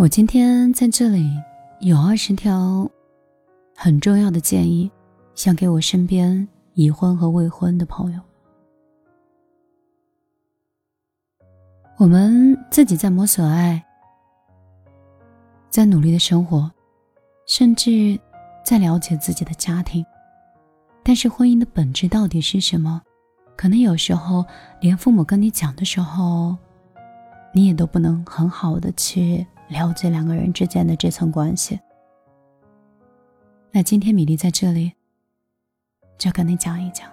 我今天在这里有二十条很重要的建议，想给我身边已婚和未婚的朋友。我们自己在摸索爱，在努力的生活，甚至在了解自己的家庭，但是婚姻的本质到底是什么？可能有时候连父母跟你讲的时候，你也都不能很好的去。了解两个人之间的这层关系。那今天米粒在这里，就跟你讲一讲。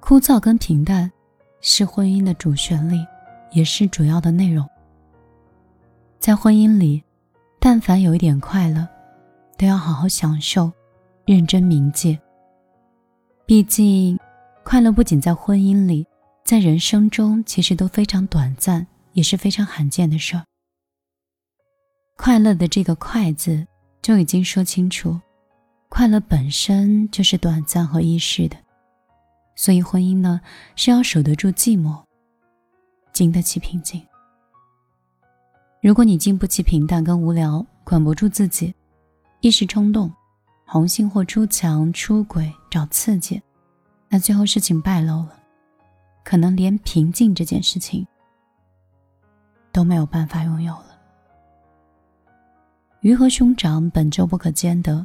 枯燥跟平淡是婚姻的主旋律，也是主要的内容。在婚姻里，但凡有一点快乐，都要好好享受，认真铭记。毕竟，快乐不仅在婚姻里，在人生中其实都非常短暂。也是非常罕见的事儿。快乐的这个“快”字就已经说清楚，快乐本身就是短暂和易逝的，所以婚姻呢是要守得住寂寞，经得起平静。如果你经不起平淡跟无聊，管不住自己，一时冲动，红杏或出墙、出轨、找刺激，那最后事情败露了，可能连平静这件事情。都没有办法拥有了。鱼和熊掌本就不可兼得，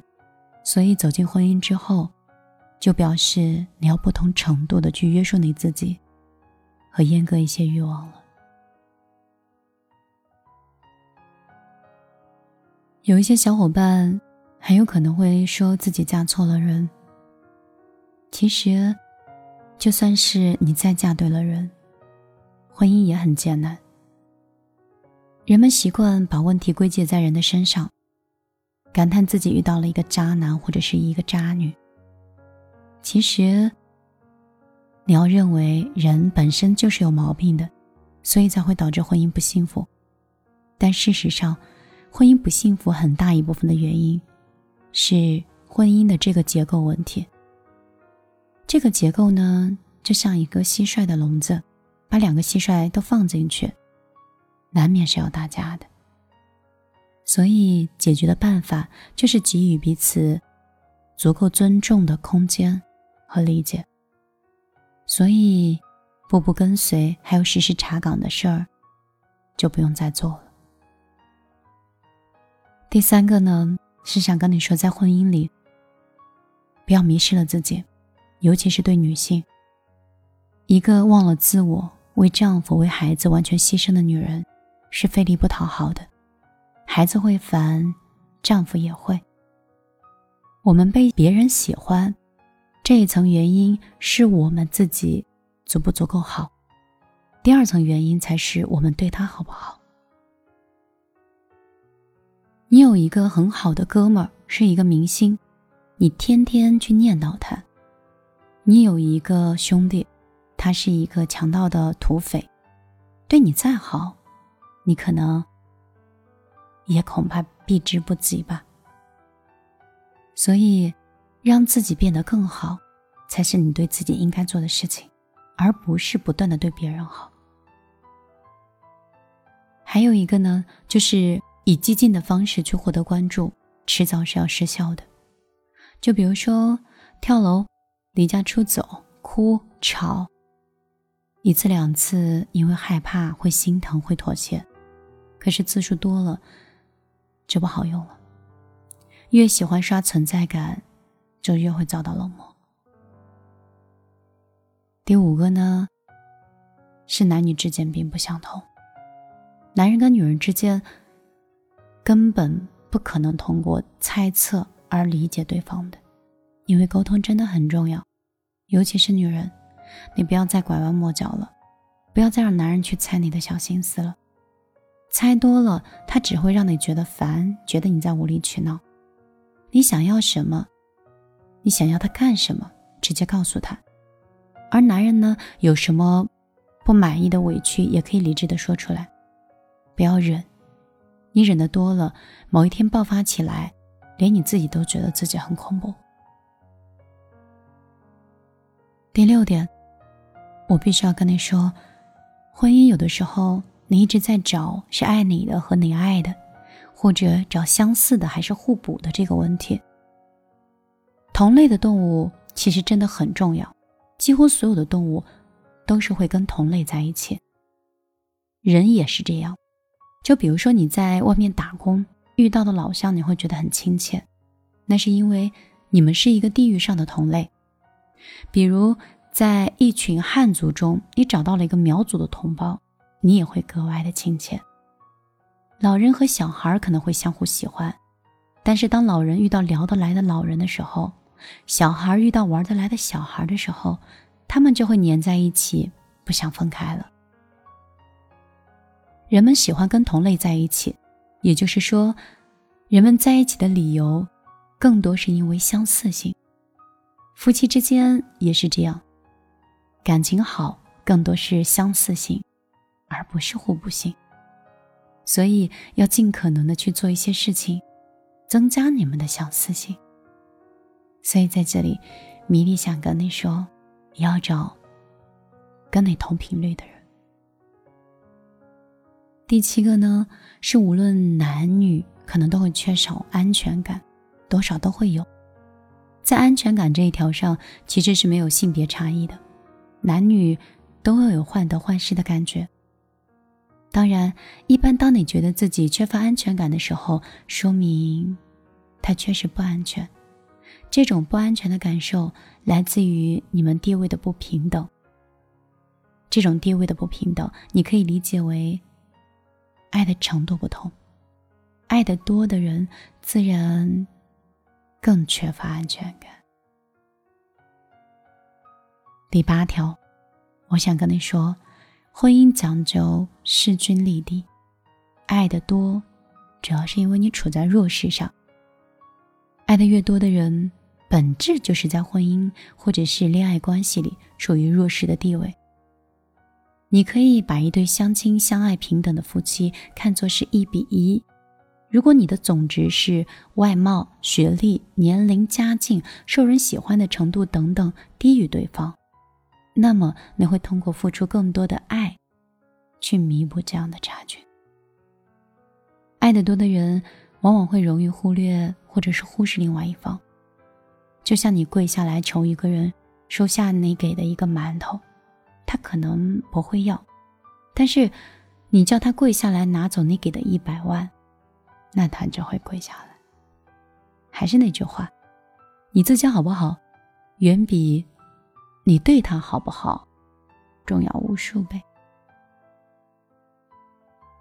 所以走进婚姻之后，就表示你要不同程度的去约束你自己，和阉割一些欲望了。有一些小伙伴很有可能会说自己嫁错了人。其实，就算是你再嫁对了人，婚姻也很艰难。人们习惯把问题归结在人的身上，感叹自己遇到了一个渣男或者是一个渣女。其实，你要认为人本身就是有毛病的，所以才会导致婚姻不幸福。但事实上，婚姻不幸福很大一部分的原因，是婚姻的这个结构问题。这个结构呢，就像一个蟋蟀的笼子，把两个蟋蟀都放进去。难免是要打架的，所以解决的办法就是给予彼此足够尊重的空间和理解。所以，步步跟随还有时时查岗的事儿，就不用再做了。第三个呢，是想跟你说，在婚姻里，不要迷失了自己，尤其是对女性，一个忘了自我、为丈夫、为孩子完全牺牲的女人。是费力不讨好的，孩子会烦，丈夫也会。我们被别人喜欢，这一层原因是我们自己足不足够好，第二层原因才是我们对他好不好。你有一个很好的哥们儿，是一个明星，你天天去念叨他；你有一个兄弟，他是一个强盗的土匪，对你再好。你可能也恐怕避之不及吧，所以让自己变得更好，才是你对自己应该做的事情，而不是不断的对别人好。还有一个呢，就是以激进的方式去获得关注，迟早是要失效的。就比如说跳楼、离家出走、哭、吵，一次两次，因为害怕会心疼会妥协。可是次数多了，就不好用了。越喜欢刷存在感，就越会遭到冷漠。第五个呢，是男女之间并不相同。男人跟女人之间根本不可能通过猜测而理解对方的，因为沟通真的很重要。尤其是女人，你不要再拐弯抹角了，不要再让男人去猜你的小心思了。猜多了，他只会让你觉得烦，觉得你在无理取闹。你想要什么？你想要他干什么？直接告诉他。而男人呢，有什么不满意的委屈，也可以理智的说出来，不要忍。你忍的多了，某一天爆发起来，连你自己都觉得自己很恐怖。第六点，我必须要跟你说，婚姻有的时候。你一直在找是爱你的和你爱的，或者找相似的还是互补的这个问题。同类的动物其实真的很重要，几乎所有的动物都是会跟同类在一起。人也是这样，就比如说你在外面打工遇到的老乡，你会觉得很亲切，那是因为你们是一个地域上的同类。比如在一群汉族中，你找到了一个苗族的同胞，你也会格外的亲切。老人和小孩可能会相互喜欢，但是当老人遇到聊得来的老人的时候，小孩遇到玩得来的小孩的时候，他们就会黏在一起，不想分开了。人们喜欢跟同类在一起，也就是说，人们在一起的理由，更多是因为相似性。夫妻之间也是这样，感情好更多是相似性，而不是互补性。所以要尽可能的去做一些事情，增加你们的相似性。所以在这里，米粒想跟你说，你要找跟你同频率的人。第七个呢，是无论男女可能都会缺少安全感，多少都会有。在安全感这一条上，其实是没有性别差异的，男女都会有患得患失的感觉。当然，一般当你觉得自己缺乏安全感的时候，说明他确实不安全。这种不安全的感受来自于你们地位的不平等。这种地位的不平等，你可以理解为爱的程度不同，爱的多的人自然。更缺乏安全感。第八条，我想跟你说，婚姻讲究势均力敌，爱的多，主要是因为你处在弱势上。爱的越多的人，本质就是在婚姻或者是恋爱关系里处于弱势的地位。你可以把一对相亲相爱平等的夫妻看作是一比一。如果你的总值是外貌、学历、年龄、家境、受人喜欢的程度等等低于对方，那么你会通过付出更多的爱，去弥补这样的差距。爱得多的人，往往会容易忽略或者是忽视另外一方。就像你跪下来求一个人收下你给的一个馒头，他可能不会要；但是你叫他跪下来拿走你给的一百万。那他就会跪下来。还是那句话，你自己好不好，远比你对他好不好重要无数倍。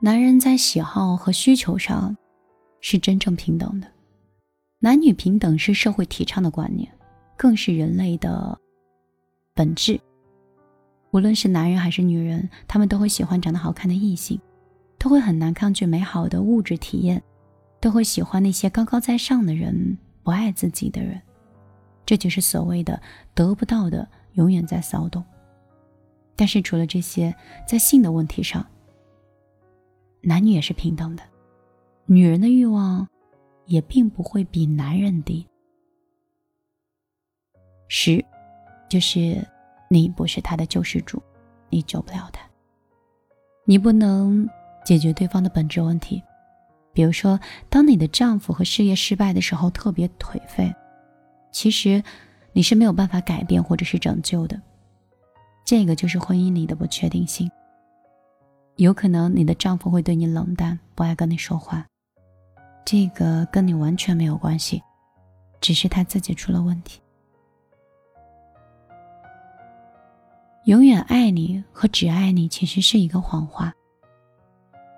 男人在喜好和需求上是真正平等的，男女平等是社会提倡的观念，更是人类的本质。无论是男人还是女人，他们都会喜欢长得好看的异性，都会很难抗拒美好的物质体验。都会喜欢那些高高在上的人，不爱自己的人，这就是所谓的得不到的永远在骚动。但是除了这些，在性的问题上，男女也是平等的，女人的欲望也并不会比男人低。十，就是你不是他的救世主，你救不了他，你不能解决对方的本质问题。比如说，当你的丈夫和事业失败的时候特别颓废，其实你是没有办法改变或者是拯救的。这个就是婚姻里的不确定性。有可能你的丈夫会对你冷淡，不爱跟你说话，这个跟你完全没有关系，只是他自己出了问题。永远爱你和只爱你其实是一个谎话。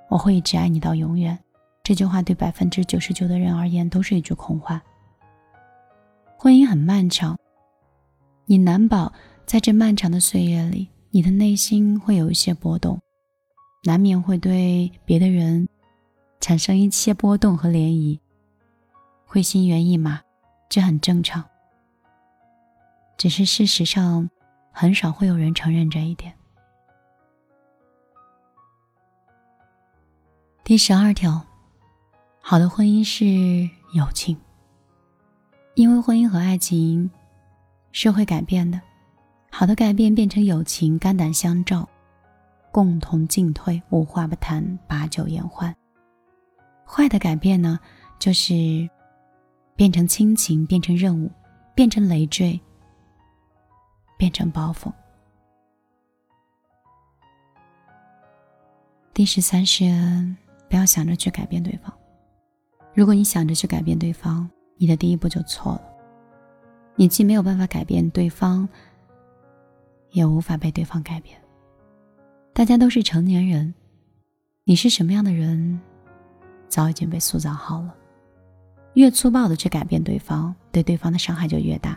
我会一直爱你到永远。这句话对百分之九十九的人而言都是一句空话。婚姻很漫长，你难保在这漫长的岁月里，你的内心会有一些波动，难免会对别的人产生一些波动和涟漪，会心猿意马，这很正常。只是事实上，很少会有人承认这一点。第十二条。好的婚姻是友情，因为婚姻和爱情是会改变的。好的改变变成友情，肝胆相照，共同进退，无话不谈，把酒言欢。坏的改变呢，就是变成亲情，变成任务，变成累赘，变成包袱。第十三是，不要想着去改变对方。如果你想着去改变对方，你的第一步就错了。你既没有办法改变对方，也无法被对方改变。大家都是成年人，你是什么样的人，早已经被塑造好了。越粗暴的去改变对方，对对方的伤害就越大。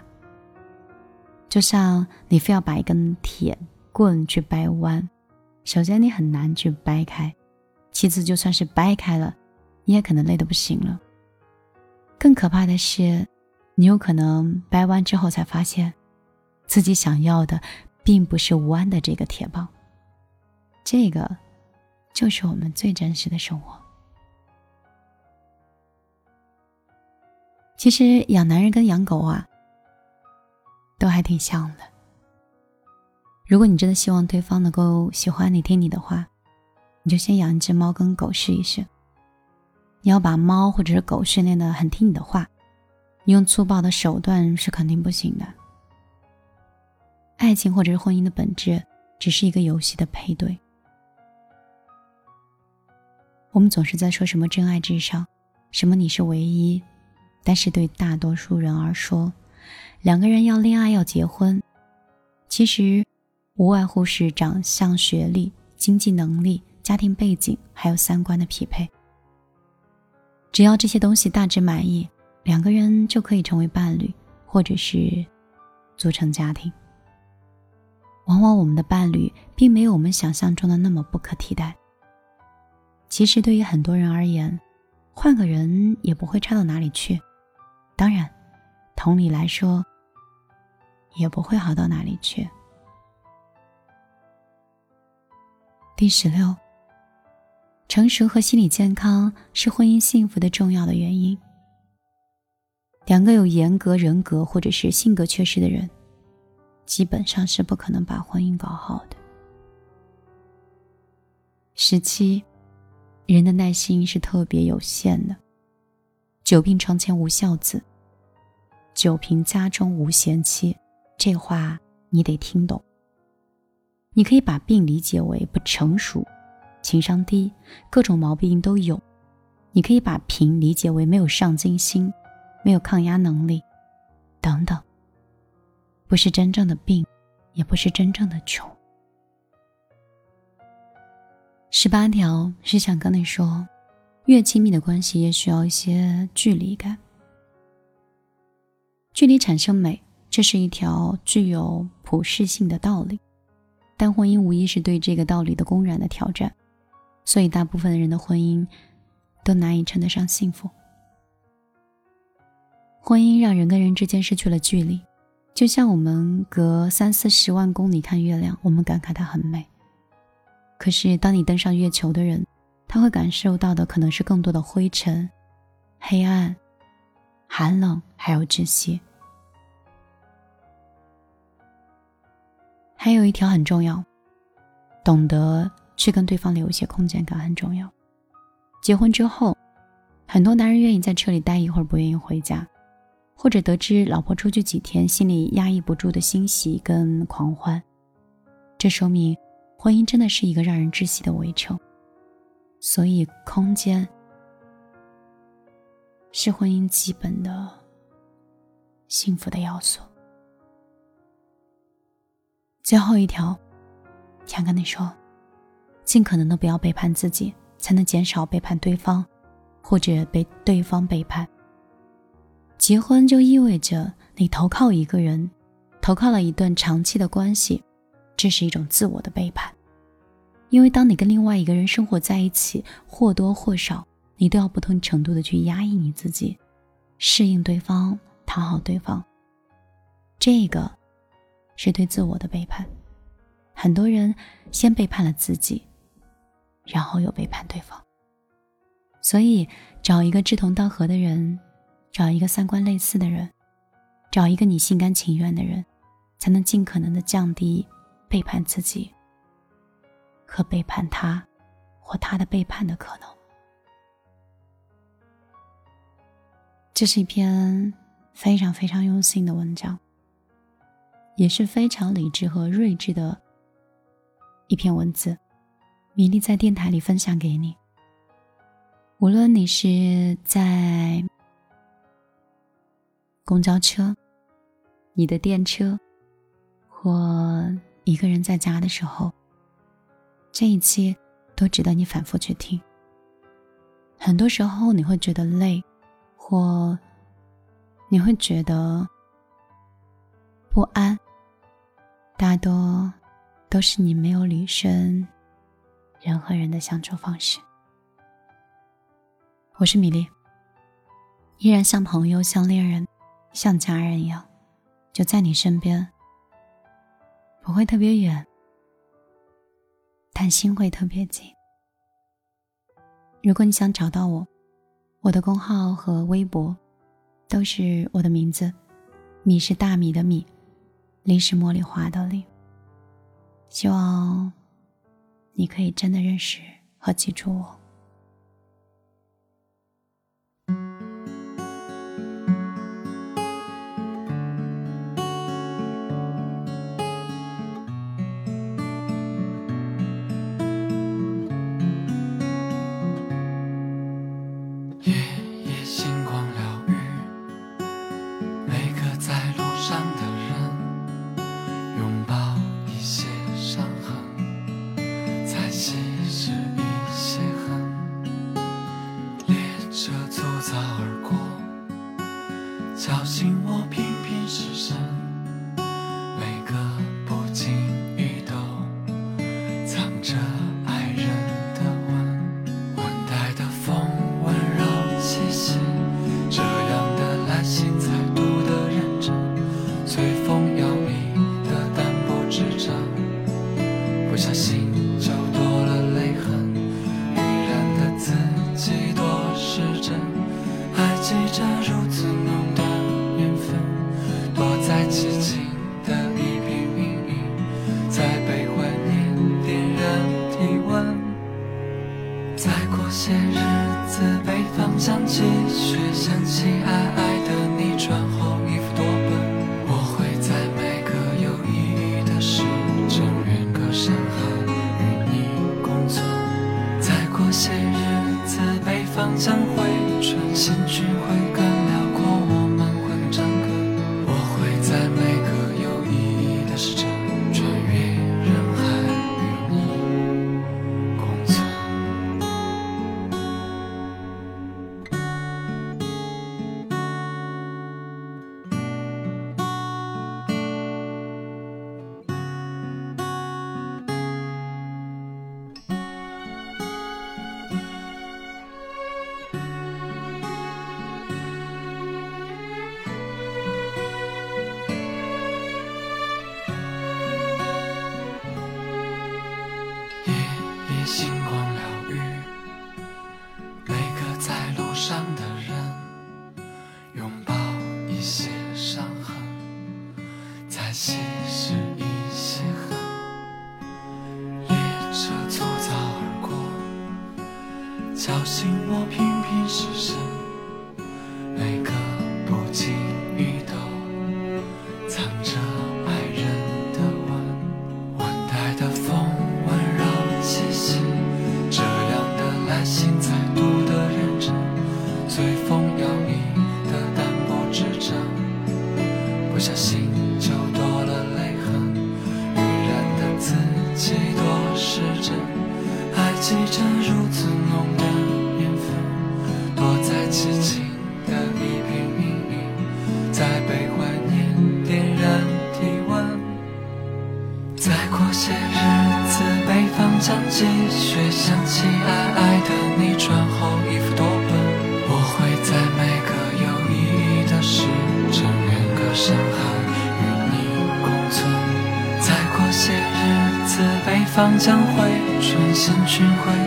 就像你非要把一根铁棍去掰弯，首先你很难去掰开，其次就算是掰开了，你也可能累得不行了。更可怕的是。你有可能掰弯之后才发现，自己想要的并不是弯的这个铁棒。这个，就是我们最真实的生活。其实养男人跟养狗啊，都还挺像的。如果你真的希望对方能够喜欢你、听你的话，你就先养一只猫跟狗试一试。你要把猫或者是狗训练的很听你的话。你用粗暴的手段是肯定不行的。爱情或者是婚姻的本质，只是一个游戏的配对。我们总是在说什么真爱至上，什么你是唯一，但是对大多数人而说，两个人要恋爱要结婚，其实无外乎是长相、学历、经济能力、家庭背景，还有三观的匹配。只要这些东西大致满意。两个人就可以成为伴侣，或者是组成家庭。往往我们的伴侣并没有我们想象中的那么不可替代。其实对于很多人而言，换个人也不会差到哪里去。当然，同理来说，也不会好到哪里去。第十六，成熟和心理健康是婚姻幸福的重要的原因。两个有严格人格或者是性格缺失的人，基本上是不可能把婚姻搞好的。十七，人的耐心是特别有限的。久病床前无孝子，久贫家中无贤妻，这话你得听懂。你可以把病理解为不成熟、情商低、各种毛病都有；你可以把贫理解为没有上进心。没有抗压能力，等等，不是真正的病，也不是真正的穷。十八条是想跟你说，越亲密的关系也需要一些距离感。距离产生美，这是一条具有普适性的道理，但婚姻无疑是对这个道理的公然的挑战，所以大部分人的婚姻都难以称得上幸福。婚姻让人跟人之间失去了距离，就像我们隔三四十万公里看月亮，我们感慨它很美。可是当你登上月球的人，他会感受到的可能是更多的灰尘、黑暗、寒冷，还有窒息。还有一条很重要，懂得去跟对方留一些空间感很重要。结婚之后，很多男人愿意在车里待一会儿，不愿意回家。或者得知老婆出去几天，心里压抑不住的欣喜跟狂欢，这说明婚姻真的是一个让人窒息的围城。所以，空间是婚姻基本的幸福的要素。最后一条，想跟你说，尽可能的不要背叛自己，才能减少背叛对方，或者被对方背叛。结婚就意味着你投靠一个人，投靠了一段长期的关系，这是一种自我的背叛。因为当你跟另外一个人生活在一起，或多或少你都要不同程度的去压抑你自己，适应对方，讨好对方。这个是对自我的背叛。很多人先背叛了自己，然后又背叛对方。所以找一个志同道合的人。找一个三观类似的人，找一个你心甘情愿的人，才能尽可能的降低背叛自己和背叛他或他的背叛的可能。这是一篇非常非常用心的文章，也是非常理智和睿智的一篇文字。米粒在电台里分享给你。无论你是在公交车、你的电车，或一个人在家的时候，这一期都值得你反复去听。很多时候你会觉得累，或你会觉得不安，大多都是你没有理顺人和人的相处方式。我是米粒，依然像朋友、像恋人、像家人一样，就在你身边，不会特别远，但心会特别近。如果你想找到我，我的公号和微博都是我的名字，米是大米的米，粒是茉莉花的粒。希望你可以真的认识和记住我。记着如此浓的。凄清的一片阴影，在被怀念点燃体温。再过些日子，北方将积雪，想起爱爱的你，穿厚衣服多笨。我会在每个有意义的时辰，远隔山海，与你共存。再过些日子，北方将会春，心情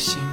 心